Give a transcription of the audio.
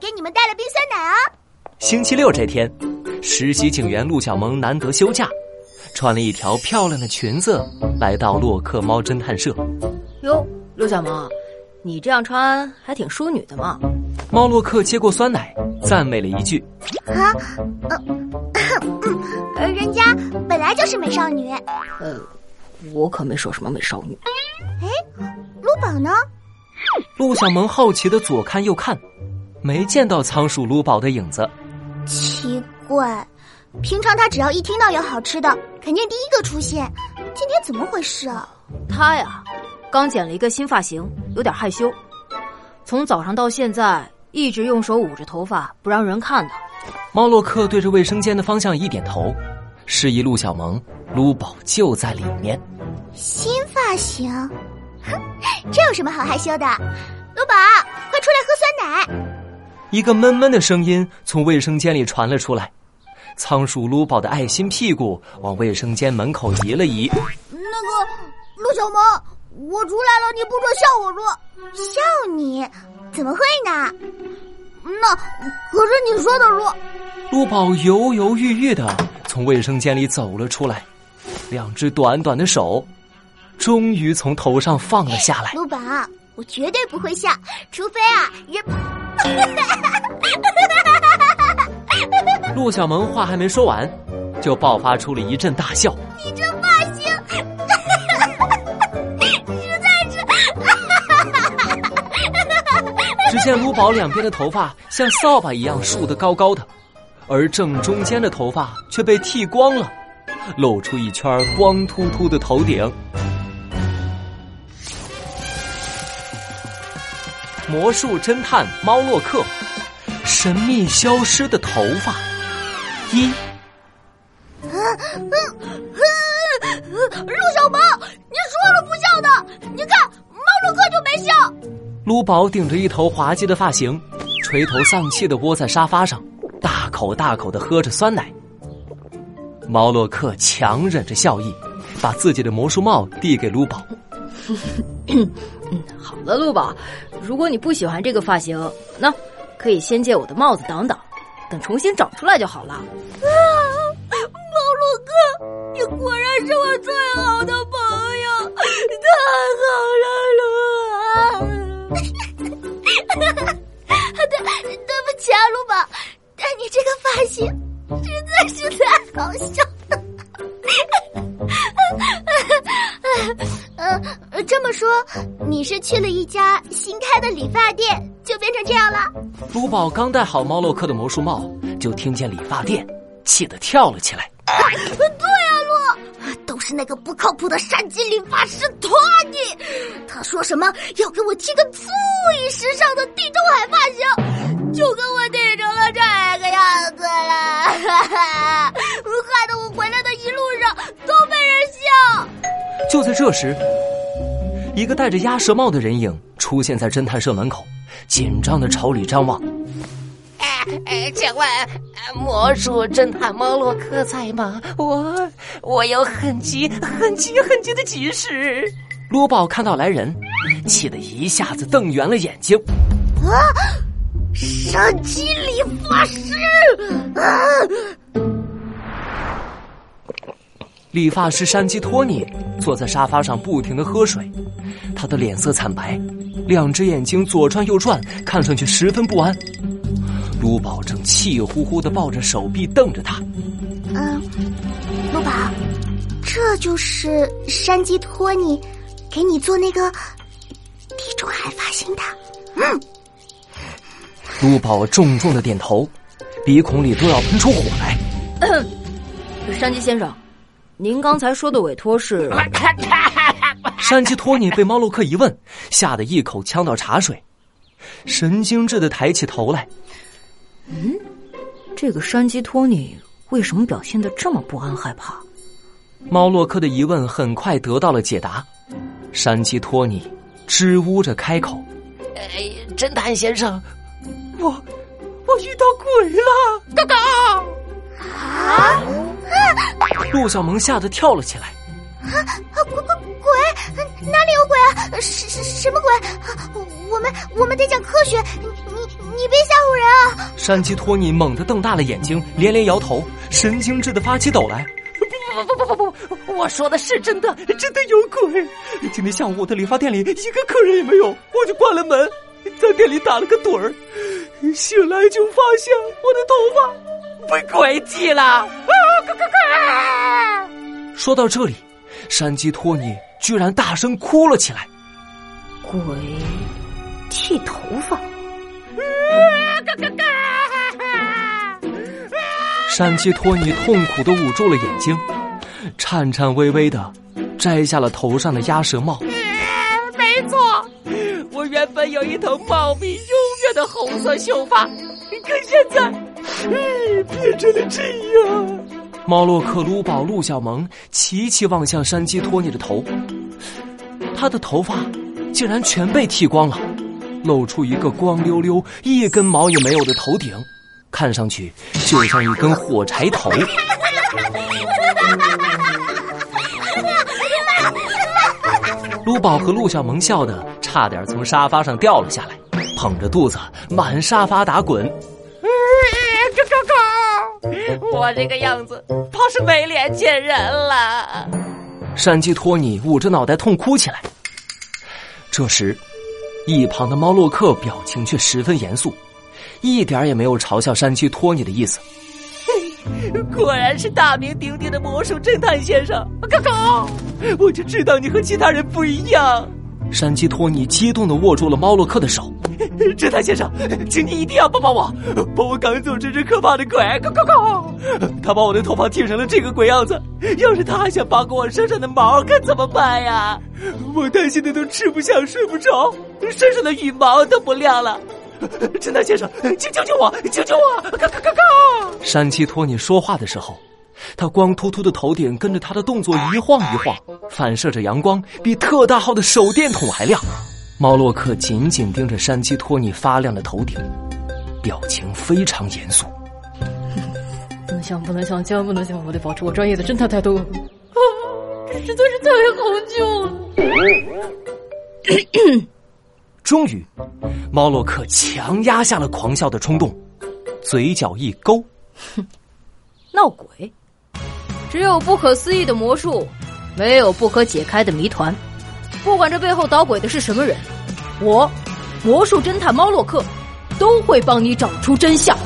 给你们带了冰酸奶啊。星期六这天，实习警员陆小萌难得休假，穿了一条漂亮的裙子，来到洛克猫侦探社。哟，陆小萌，你这样穿还挺淑女的嘛。猫洛克接过酸奶，赞美了一句：“啊，呃，人家本来就是美少女。呃，我可没说什么美少女。哎，陆宝呢？”陆小萌好奇的左看右看，没见到仓鼠卢宝的影子。奇怪，平常他只要一听到有好吃的，肯定第一个出现。今天怎么回事啊？他呀，刚剪了一个新发型，有点害羞。从早上到现在，一直用手捂着头发，不让人看他。猫洛克对着卫生间的方向一点头，示意陆小萌，撸宝就在里面。新发型。哼，这有什么好害羞的？卢宝，快出来喝酸奶！一个闷闷的声音从卫生间里传了出来。仓鼠卢宝的爱心屁股往卫生间门口移了移。那个陆小萌，我出来了，你不准笑我说。笑你？怎么会呢？那可是你说的说。卢宝犹犹豫豫的从卫生间里走了出来，两只短短的手。终于从头上放了下来。卢宝，我绝对不会笑，除非啊人。陆小萌话还没说完，就爆发出了一阵大笑。你这发型，实在是。只见卢宝两边的头发像扫把一样竖得高高的，而正中间的头发却被剃光了，露出一圈光秃秃的头顶。魔术侦探猫洛克，神秘消失的头发。一，陆小萌，你说了不笑的，你看猫洛克就没笑。卢宝顶着一头滑稽的发型，垂头丧气的窝在沙发上，大口大口的喝着酸奶。猫洛克强忍着笑意，把自己的魔术帽递给卢宝。嗯，好了，陆宝，如果你不喜欢这个发型，那可以先借我的帽子挡挡，等重新长出来就好了。啊，猫洛哥，你果然是我最好的朋友，呃，这么说，你是去了一家新开的理发店，就变成这样了？卢宝刚戴好猫洛克的魔术帽，就听见理发店，气得跳了起来。对啊，洛，都是那个不靠谱的山鸡理发师托尼，他说什么要给我剃个最时尚的地中海发型，就给我剃成了这个样子了，害就在这时，一个戴着鸭舌帽的人影出现在侦探社门口，紧张的朝里张望。哎，请问魔术侦探猫洛克在吗？我我有很急、很急、很急的急事。罗宝看到来人，气得一下子瞪圆了眼睛。啊！神奇理发师！啊！理发师山鸡托尼坐在沙发上，不停的喝水，他的脸色惨白，两只眼睛左转右转，看上去十分不安。卢宝正气呼呼的抱着手臂瞪着他。嗯，卢宝，这就是山鸡托尼给你做那个地中海发型的。嗯，卢宝重重的点头，鼻孔里都要喷出火来。山鸡先生。您刚才说的委托是？山鸡托尼被猫洛克一问，吓得一口呛到茶水，神经质的抬起头来。嗯，这个山鸡托尼为什么表现的这么不安害怕？猫洛克的疑问很快得到了解答。山鸡托尼支吾着开口：“哎，侦探先生，我我遇到鬼了！嘎嘎！啊！”陆小萌吓得跳了起来。啊啊！鬼鬼鬼！哪里有鬼啊？什什什么鬼？我们我们得讲科学，你你别吓唬人啊！山鸡托尼猛地瞪大了眼睛，连连摇头，神经质的发起抖来。不不不不不，我说的是真的，真的有鬼！今天下午我的理发店里一个客人也没有，我就关了门，在店里打了个盹儿，醒来就发现我的头发被鬼剃了！啊！咯咯咯！说到这里，山鸡托尼居然大声哭了起来。鬼剃头发！山鸡托尼痛苦的捂住了眼睛。颤颤巍巍的摘下了头上的鸭舌帽。没错，我原本有一头茂密优越的红色秀发，可现在，变成了这样。猫洛克、卢宝、陆小萌齐齐望向山鸡托尼的头，他的头发竟然全被剃光了，露出一个光溜溜、一根毛也没有的头顶，看上去就像一根火柴头。卢宝和陆小萌笑得差点从沙发上掉了下来，捧着肚子满沙发打滚。我这个样子怕是没脸见人了。山鸡托尼捂着脑袋痛哭起来。这时，一旁的猫洛克表情却十分严肃，一点也没有嘲笑山鸡托尼的意思。果然是大名鼎鼎的魔术侦探先生，哥哥，我就知道你和其他人不一样。山鸡托尼激动的握住了猫洛克的手，侦探先生，请你一定要帮帮我，帮我赶走这只可怕的鬼！哥哥哥，他把我的头发剃成了这个鬼样子，要是他还想扒光我身上的毛，该怎么办呀？我担心的都吃不下、睡不着，身上的羽毛都不亮了。侦探先生，请救救我！救救我！嘎嘎嘎嘎！山鸡托尼说话的时候，他光秃秃的头顶跟着他的动作一晃一晃，反射着阳光，比特大号的手电筒还亮。猫洛克紧紧盯着山鸡托尼发亮的头顶，表情非常严肃。不能想，不能想，千万不能想！我得保持我专业的侦探态度。啊，这实在是太好救了！终于，猫洛克强压下了狂笑的冲动，嘴角一勾，哼，闹鬼！只有不可思议的魔术，没有不可解开的谜团。不管这背后捣鬼的是什么人，我，魔术侦探猫洛克，都会帮你找出真相。